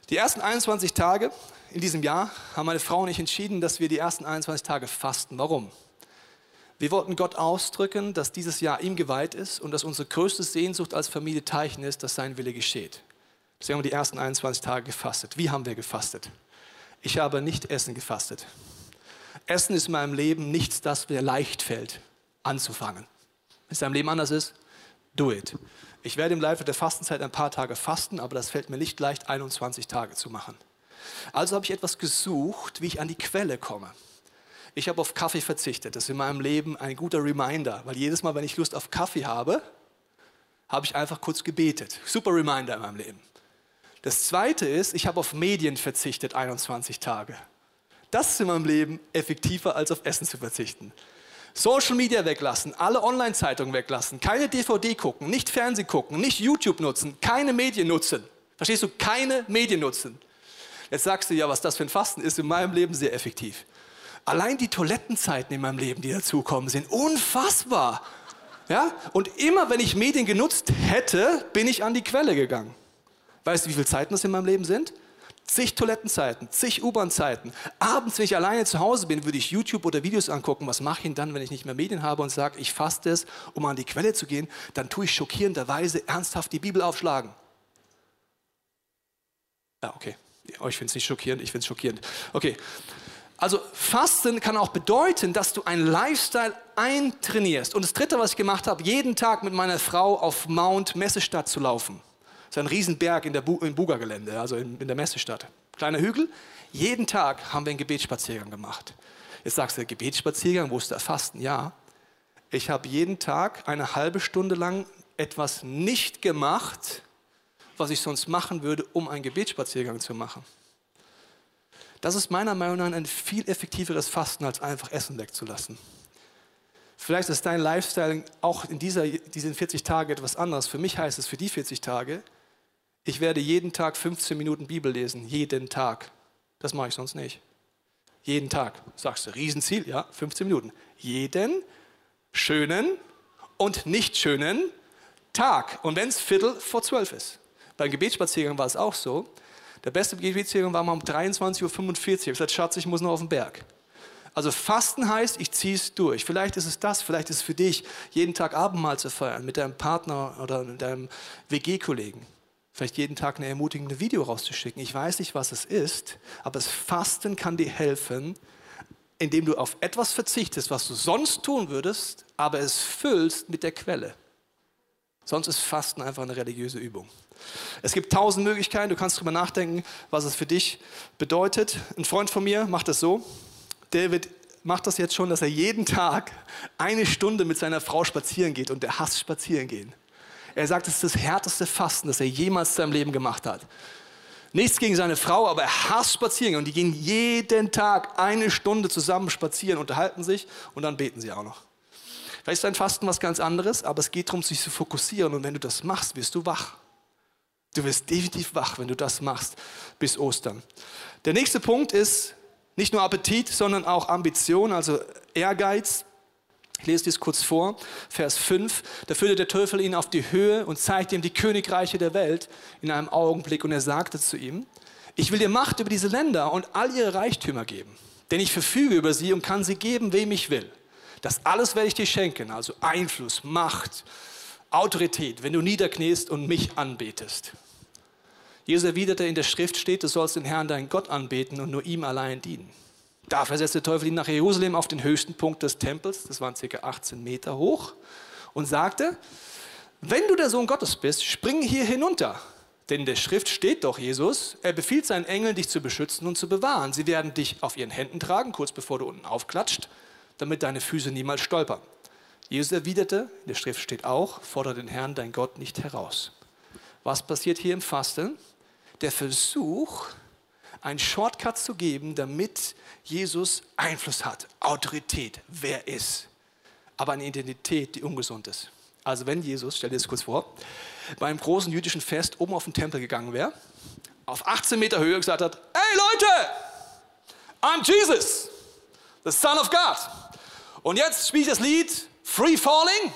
Die ersten 21 Tage in diesem Jahr haben meine Frau und ich entschieden, dass wir die ersten 21 Tage fasten. Warum? Wir wollten Gott ausdrücken, dass dieses Jahr ihm geweiht ist und dass unsere größte Sehnsucht als Familie Teichen ist, dass sein Wille geschieht. Deswegen haben wir die ersten 21 Tage gefastet. Wie haben wir gefastet? Ich habe nicht Essen gefastet. Essen ist in meinem Leben nichts, das mir leicht fällt, anzufangen. Wenn es deinem Leben anders ist, do it. Ich werde im Laufe der Fastenzeit ein paar Tage fasten, aber das fällt mir nicht leicht, 21 Tage zu machen. Also habe ich etwas gesucht, wie ich an die Quelle komme. Ich habe auf Kaffee verzichtet. Das ist in meinem Leben ein guter Reminder, weil jedes Mal, wenn ich Lust auf Kaffee habe, habe ich einfach kurz gebetet. Super Reminder in meinem Leben. Das zweite ist, ich habe auf Medien verzichtet 21 Tage. Das ist in meinem Leben effektiver, als auf Essen zu verzichten. Social Media weglassen, alle Online-Zeitungen weglassen, keine DVD gucken, nicht Fernsehen gucken, nicht YouTube nutzen, keine Medien nutzen. Verstehst du? Keine Medien nutzen. Jetzt sagst du ja, was das für ein Fasten ist, in meinem Leben sehr effektiv. Allein die Toilettenzeiten in meinem Leben, die dazukommen, sind unfassbar. Ja? Und immer wenn ich Medien genutzt hätte, bin ich an die Quelle gegangen. Weißt du, wie viele Zeiten das in meinem Leben sind? zig Toilettenzeiten, zig U-Bahn-Zeiten. Abends, wenn ich alleine zu Hause bin, würde ich YouTube oder Videos angucken. Was mache ich denn dann, wenn ich nicht mehr Medien habe und sage, ich faste es, um an die Quelle zu gehen? Dann tue ich schockierenderweise ernsthaft die Bibel aufschlagen. Ja, okay. Ich finde es nicht schockierend, ich finde es schockierend. Okay. Also Fasten kann auch bedeuten, dass du einen Lifestyle eintrainierst. Und das Dritte, was ich gemacht habe, jeden Tag mit meiner Frau auf Mount Messestadt zu laufen. Das ist ein Riesenberg in der Bu im Buga-Gelände, also in, in der Messestadt. Kleiner Hügel. Jeden Tag haben wir einen Gebetsspaziergang gemacht. Jetzt sagst du, Gebetsspaziergang, wo ist der Fasten? Ja. Ich habe jeden Tag eine halbe Stunde lang etwas nicht gemacht, was ich sonst machen würde, um einen Gebetsspaziergang zu machen. Das ist meiner Meinung nach ein viel effektiveres Fasten, als einfach Essen wegzulassen. Vielleicht ist dein Lifestyle auch in dieser, diesen 40 Tagen etwas anderes. Für mich heißt es für die 40 Tage, ich werde jeden Tag 15 Minuten Bibel lesen, jeden Tag. Das mache ich sonst nicht. Jeden Tag. Sagst du, Riesenziel, ja, 15 Minuten. Jeden schönen und nicht schönen Tag. Und wenn es Viertel vor zwölf ist. Beim Gebetsspaziergang war es auch so. Der beste Gebetsspaziergang war mal um 23.45 Uhr. Ich habe gesagt, Schatz, ich muss noch auf den Berg. Also Fasten heißt, ich ziehe es durch. Vielleicht ist es das, vielleicht ist es für dich, jeden Tag Abendmahl zu feiern mit deinem Partner oder mit deinem WG-Kollegen. vielleicht jeden Tag eine ermutigende Video rauszuschicken. Ich weiß nicht, was es ist, aber das Fasten kann dir helfen, indem du auf etwas verzichtest, was du sonst tun würdest, aber es füllst mit der Quelle. Sonst ist Fasten einfach eine religiöse Übung. Es gibt tausend Möglichkeiten, du kannst darüber nachdenken, was es für dich bedeutet. Ein Freund von mir macht das so. David macht das jetzt schon, dass er jeden Tag eine Stunde mit seiner Frau spazieren geht und der hasst spazieren gehen. Er sagt, es ist das härteste Fasten, das er jemals in seinem Leben gemacht hat. Nichts gegen seine Frau, aber er hasst spazieren und die gehen jeden Tag eine Stunde zusammen spazieren, unterhalten sich und dann beten sie auch noch. Vielleicht ist dein Fasten was ganz anderes, aber es geht darum, sich zu fokussieren und wenn du das machst, wirst du wach. Du wirst definitiv wach, wenn du das machst bis Ostern. Der nächste Punkt ist nicht nur Appetit, sondern auch Ambition, also Ehrgeiz. Ich lese dies kurz vor, Vers 5. Da führte der Teufel ihn auf die Höhe und zeigte ihm die Königreiche der Welt in einem Augenblick. Und er sagte zu ihm, ich will dir Macht über diese Länder und all ihre Reichtümer geben. Denn ich verfüge über sie und kann sie geben, wem ich will. Das alles werde ich dir schenken, also Einfluss, Macht, Autorität, wenn du niederkniest und mich anbetest. Jesus erwiderte, in der Schrift steht, du sollst den Herrn, deinen Gott anbeten und nur ihm allein dienen. Da versetzte der Teufel ihn nach Jerusalem auf den höchsten Punkt des Tempels, das waren ca. 18 Meter hoch, und sagte, wenn du der Sohn Gottes bist, spring hier hinunter. Denn in der Schrift steht doch Jesus, er befiehlt seinen Engeln, dich zu beschützen und zu bewahren. Sie werden dich auf ihren Händen tragen, kurz bevor du unten aufklatscht, damit deine Füße niemals stolpern. Jesus erwiderte, in der Schrift steht auch, fordere den Herrn, dein Gott, nicht heraus. Was passiert hier im Fasten? Der Versuch, einen Shortcut zu geben, damit Jesus Einfluss hat, Autorität, wer ist. Aber eine Identität, die ungesund ist. Also wenn Jesus, stell dir das kurz vor, bei einem großen jüdischen Fest oben auf den Tempel gegangen wäre, auf 18 Meter Höhe gesagt hat, hey Leute, I'm Jesus, the Son of God. Und jetzt spielt das Lied Free Falling.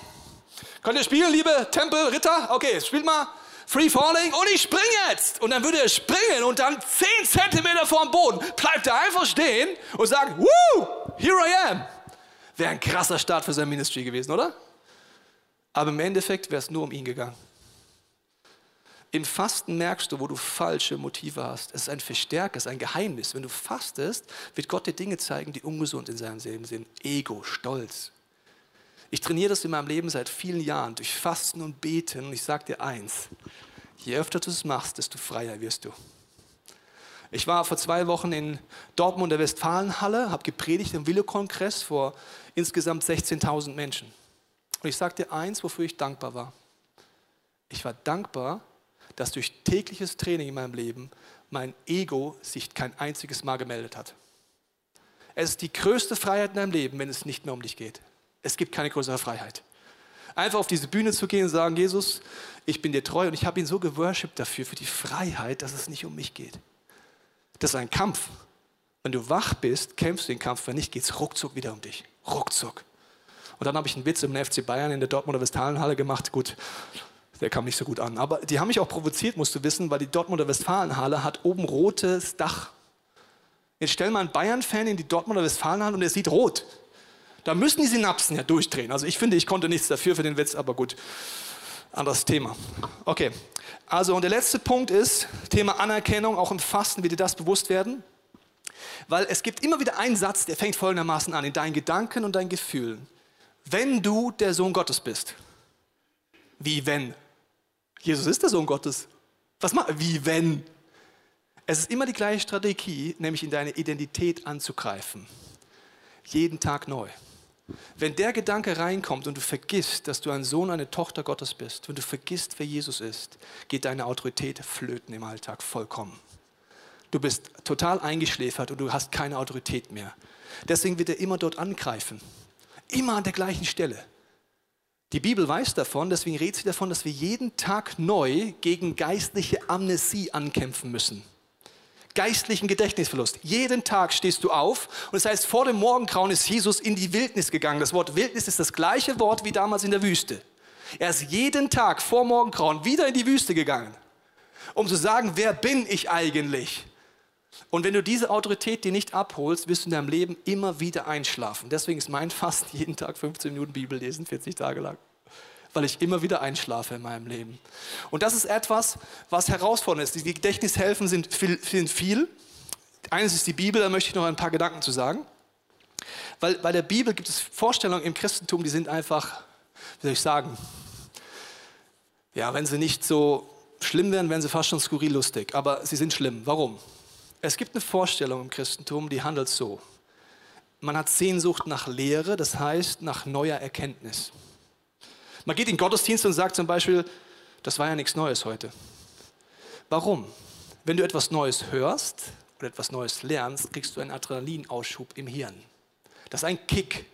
Könnt ihr spielen, liebe Tempelritter? Okay, spielt mal. Free Falling und ich springe jetzt. Und dann würde er springen und dann 10 Zentimeter vor dem Boden bleibt er einfach stehen und sagt, Woo, here I am. Wäre ein krasser Start für sein Ministry gewesen, oder? Aber im Endeffekt wäre es nur um ihn gegangen. Im Fasten merkst du, wo du falsche Motive hast. Es ist ein Verstärker, es ist ein Geheimnis. Wenn du fastest, wird Gott dir Dinge zeigen, die ungesund in seinem Leben sind. Ego, Stolz. Ich trainiere das in meinem Leben seit vielen Jahren durch Fasten und Beten. Und ich sage dir eins, je öfter du es machst, desto freier wirst du. Ich war vor zwei Wochen in Dortmund der Westfalenhalle, habe gepredigt im Willow-Kongress vor insgesamt 16.000 Menschen. Und ich sage dir eins, wofür ich dankbar war. Ich war dankbar, dass durch tägliches Training in meinem Leben mein Ego sich kein einziges Mal gemeldet hat. Es ist die größte Freiheit in deinem Leben, wenn es nicht mehr um dich geht. Es gibt keine größere Freiheit. Einfach auf diese Bühne zu gehen und sagen, Jesus, ich bin dir treu und ich habe ihn so geworshipped dafür, für die Freiheit, dass es nicht um mich geht. Das ist ein Kampf. Wenn du wach bist, kämpfst du den Kampf, wenn nicht, geht es ruckzuck wieder um dich. Ruckzuck. Und dann habe ich einen Witz im FC Bayern in der Dortmunder Westfalenhalle gemacht. Gut, der kam nicht so gut an. Aber die haben mich auch provoziert, musst du wissen, weil die Dortmunder Westfalenhalle hat oben rotes Dach. Jetzt stell mal einen Bayern-Fan in die Dortmunder Westfalenhalle und er sieht rot. Da müssen die Synapsen ja durchdrehen. Also ich finde, ich konnte nichts dafür für den Witz, aber gut. Anderes Thema. Okay. Also und der letzte Punkt ist Thema Anerkennung. Auch im Fasten wird dir das bewusst werden. Weil es gibt immer wieder einen Satz, der fängt folgendermaßen an, in deinen Gedanken und deinen Gefühlen. Wenn du der Sohn Gottes bist. Wie wenn? Jesus ist der Sohn Gottes. Was macht? Wie wenn? Es ist immer die gleiche Strategie, nämlich in deine Identität anzugreifen. Jeden Tag neu. Wenn der Gedanke reinkommt und du vergisst, dass du ein Sohn, eine Tochter Gottes bist, wenn du vergisst, wer Jesus ist, geht deine Autorität flöten im Alltag vollkommen. Du bist total eingeschläfert und du hast keine Autorität mehr. Deswegen wird er immer dort angreifen. Immer an der gleichen Stelle. Die Bibel weiß davon, deswegen redet sie davon, dass wir jeden Tag neu gegen geistliche Amnesie ankämpfen müssen geistlichen Gedächtnisverlust. Jeden Tag stehst du auf und das heißt, vor dem Morgengrauen ist Jesus in die Wildnis gegangen. Das Wort Wildnis ist das gleiche Wort wie damals in der Wüste. Er ist jeden Tag vor Morgengrauen wieder in die Wüste gegangen, um zu sagen, wer bin ich eigentlich? Und wenn du diese Autorität dir nicht abholst, wirst du in deinem Leben immer wieder einschlafen. Deswegen ist mein Fast jeden Tag 15 Minuten Bibel lesen, 40 Tage lang. Weil ich immer wieder einschlafe in meinem Leben. Und das ist etwas, was herausfordernd ist. Die Gedächtnishilfen sind viel, sind viel. Eines ist die Bibel, da möchte ich noch ein paar Gedanken zu sagen. Weil bei der Bibel gibt es Vorstellungen im Christentum, die sind einfach, wie soll ich sagen, ja, wenn sie nicht so schlimm wären, wären sie fast schon skurril lustig. Aber sie sind schlimm. Warum? Es gibt eine Vorstellung im Christentum, die handelt so. Man hat Sehnsucht nach Lehre, das heißt nach neuer Erkenntnis. Man geht in den Gottesdienst und sagt zum Beispiel, das war ja nichts Neues heute. Warum? Wenn du etwas Neues hörst oder etwas Neues lernst, kriegst du einen Adrenalinausschub im Hirn. Das ist ein Kick.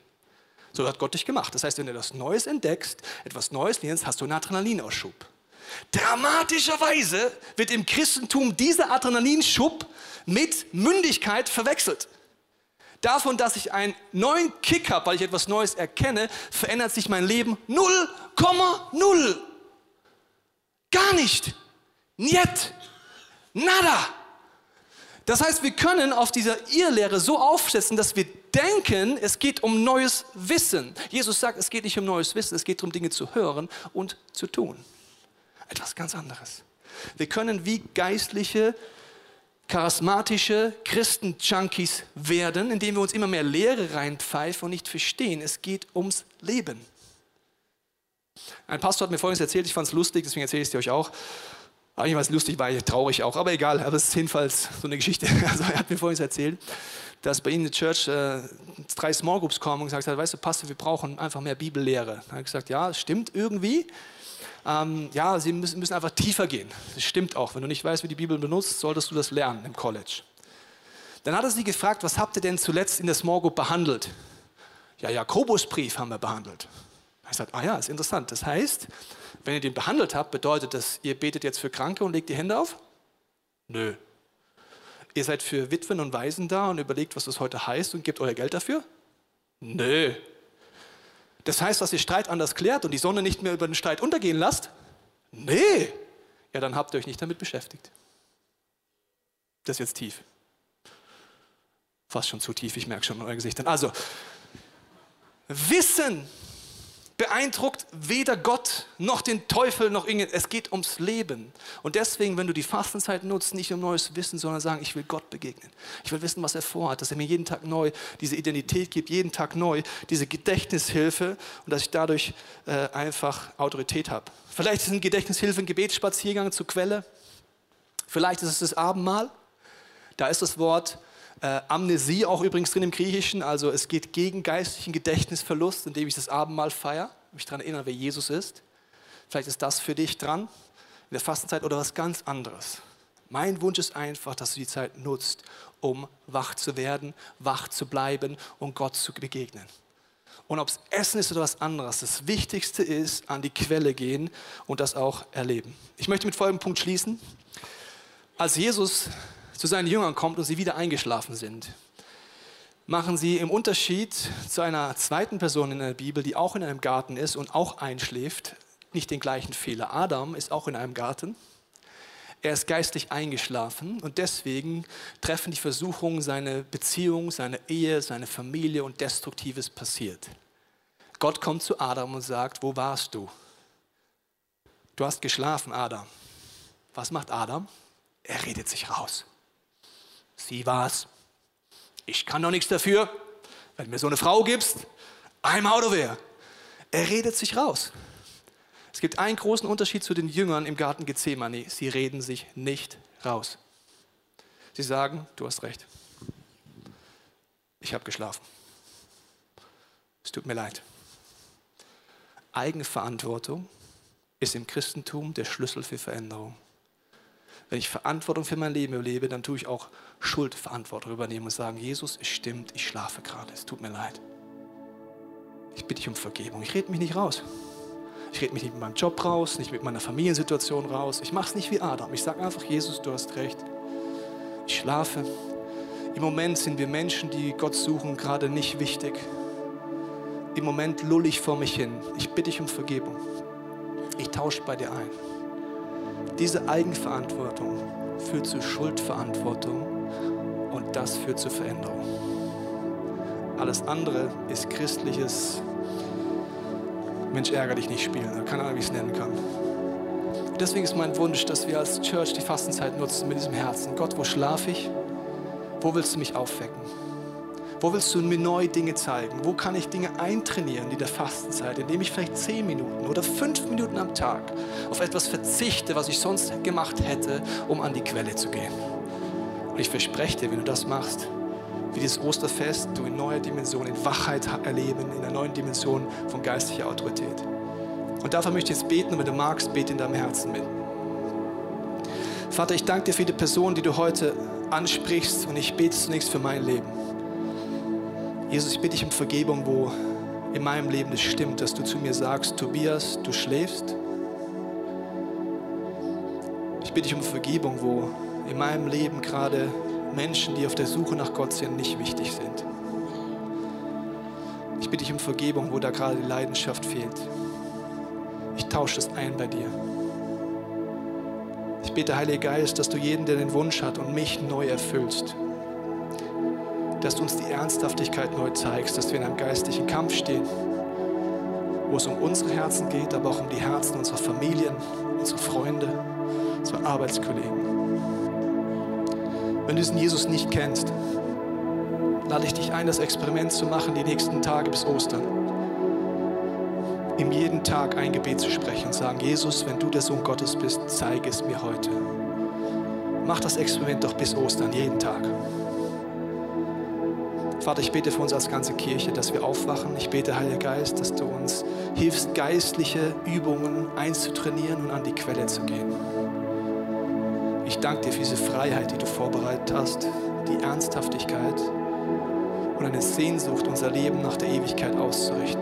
So hat Gott dich gemacht. Das heißt, wenn du etwas Neues entdeckst, etwas Neues lernst, hast du einen Adrenalinausschub. Dramatischerweise wird im Christentum dieser Adrenalinschub mit Mündigkeit verwechselt. Davon, dass ich einen neuen Kick habe, weil ich etwas Neues erkenne, verändert sich mein Leben 0,0. Gar nicht. Niet. Nada. Das heißt, wir können auf dieser Irrlehre so aufsetzen, dass wir denken, es geht um neues Wissen. Jesus sagt, es geht nicht um neues Wissen, es geht darum, Dinge zu hören und zu tun. Etwas ganz anderes. Wir können wie geistliche charismatische Christen-Junkies werden, indem wir uns immer mehr Lehre reinpfeifen und nicht verstehen, es geht ums Leben. Ein Pastor hat mir Folgendes erzählt, ich fand es lustig, deswegen erzähle ich es dir euch auch. Eigentlich war es lustig, war ich traurig auch, aber egal, aber es ist jedenfalls so eine Geschichte. Also er hat mir Folgendes erzählt, dass bei ihnen in der Church äh, drei Small Groups kommen und gesagt hat, weißt du, Pastor, wir brauchen einfach mehr Bibellehre. Er hat gesagt, ja, stimmt irgendwie ähm, ja, sie müssen, müssen einfach tiefer gehen. Das stimmt auch. Wenn du nicht weißt, wie die Bibel benutzt, solltest du das lernen im College. Dann hat er sie gefragt, was habt ihr denn zuletzt in der Small Group behandelt? Ja, Jakobusbrief haben wir behandelt. Er sagt, ah ja, ist interessant. Das heißt, wenn ihr den behandelt habt, bedeutet das, ihr betet jetzt für Kranke und legt die Hände auf? Nö. Ihr seid für Witwen und Waisen da und überlegt, was das heute heißt und gebt euer Geld dafür? Nö. Das heißt, dass ihr Streit anders klärt und die Sonne nicht mehr über den Streit untergehen lasst? Nee. Ja, dann habt ihr euch nicht damit beschäftigt. Das ist jetzt tief. Fast schon zu tief, ich merke schon in euren Gesichtern. Also, Wissen beeindruckt weder Gott noch den Teufel noch irgend. Es geht ums Leben. Und deswegen, wenn du die Fastenzeit nutzt, nicht um neues Wissen, sondern sagen, ich will Gott begegnen. Ich will wissen, was er vorhat, dass er mir jeden Tag neu diese Identität gibt, jeden Tag neu diese Gedächtnishilfe und dass ich dadurch äh, einfach Autorität habe. Vielleicht ist ein Gedächtnishilfe ein Gebetsspaziergang zur Quelle. Vielleicht ist es das Abendmahl. Da ist das Wort äh, Amnesie auch übrigens drin im Griechischen, also es geht gegen geistlichen Gedächtnisverlust, indem ich das Abendmahl feiere, mich daran erinnere, wer Jesus ist. Vielleicht ist das für dich dran in der Fastenzeit oder was ganz anderes. Mein Wunsch ist einfach, dass du die Zeit nutzt, um wach zu werden, wach zu bleiben und Gott zu begegnen. Und ob es Essen ist oder was anderes, das Wichtigste ist, an die Quelle gehen und das auch erleben. Ich möchte mit folgendem Punkt schließen. Als Jesus zu seinen Jüngern kommt und sie wieder eingeschlafen sind, machen sie im Unterschied zu einer zweiten Person in der Bibel, die auch in einem Garten ist und auch einschläft, nicht den gleichen Fehler. Adam ist auch in einem Garten. Er ist geistlich eingeschlafen und deswegen treffen die Versuchungen seine Beziehung, seine Ehe, seine Familie und Destruktives passiert. Gott kommt zu Adam und sagt, wo warst du? Du hast geschlafen, Adam. Was macht Adam? Er redet sich raus. Sie war's. Ich kann doch nichts dafür. Wenn du mir so eine Frau gibst, I'm out of here. Er redet sich raus. Es gibt einen großen Unterschied zu den Jüngern im Garten Gethsemane. Sie reden sich nicht raus. Sie sagen, du hast recht. Ich habe geschlafen. Es tut mir leid. Eigenverantwortung ist im Christentum der Schlüssel für Veränderung. Wenn ich Verantwortung für mein Leben überlebe, dann tue ich auch Schuldverantwortung übernehmen und sagen, Jesus, es stimmt, ich schlafe gerade, es tut mir leid. Ich bitte dich um Vergebung. Ich rede mich nicht raus. Ich rede mich nicht mit meinem Job raus, nicht mit meiner Familiensituation raus. Ich mache es nicht wie Adam. Ich sage einfach, Jesus, du hast recht. Ich schlafe. Im Moment sind wir Menschen, die Gott suchen, gerade nicht wichtig. Im Moment lull ich vor mich hin. Ich bitte dich um Vergebung. Ich tausche bei dir ein. Diese Eigenverantwortung führt zu Schuldverantwortung und das führt zu Veränderung. Alles andere ist christliches Mensch, ärger dich nicht spielen. Keine Ahnung, wie ich es nennen kann. Deswegen ist mein Wunsch, dass wir als Church die Fastenzeit nutzen mit diesem Herzen. Gott, wo schlafe ich? Wo willst du mich aufwecken? Wo willst du mir neue Dinge zeigen? Wo kann ich Dinge eintrainieren in der Fastenzeit, indem ich vielleicht zehn Minuten oder fünf Minuten am Tag auf etwas verzichte, was ich sonst gemacht hätte, um an die Quelle zu gehen? Und ich verspreche dir, wenn du das machst, wie dieses Osterfest, du in neuer Dimension, in Wachheit erleben, in einer neuen Dimension von geistlicher Autorität. Und dafür möchte ich jetzt beten und wenn du magst, bete in deinem Herzen mit. Vater, ich danke dir für die Person, die du heute ansprichst und ich bete zunächst für mein Leben. Jesus, ich bitte dich um Vergebung, wo in meinem Leben es stimmt, dass du zu mir sagst, Tobias, du schläfst. Ich bitte dich um Vergebung, wo in meinem Leben gerade Menschen, die auf der Suche nach Gott sind, nicht wichtig sind. Ich bitte dich um Vergebung, wo da gerade die Leidenschaft fehlt. Ich tausche es ein bei dir. Ich bete, Heiliger Geist, dass du jeden, der den Wunsch hat und mich neu erfüllst. Dass du uns die Ernsthaftigkeit neu zeigst, dass wir in einem geistlichen Kampf stehen, wo es um unsere Herzen geht, aber auch um die Herzen unserer Familien, unserer Freunde, unserer Arbeitskollegen. Wenn du diesen Jesus nicht kennst, lade ich dich ein, das Experiment zu machen, die nächsten Tage bis Ostern. Ihm jeden Tag ein Gebet zu sprechen und sagen, Jesus, wenn du der Sohn Gottes bist, zeige es mir heute. Mach das Experiment doch bis Ostern, jeden Tag. Vater, ich bete für uns als ganze Kirche, dass wir aufwachen. Ich bete, Heiliger Geist, dass du uns hilfst, geistliche Übungen einzutrainieren und an die Quelle zu gehen. Ich danke dir für diese Freiheit, die du vorbereitet hast, die Ernsthaftigkeit und eine Sehnsucht, unser Leben nach der Ewigkeit auszurichten.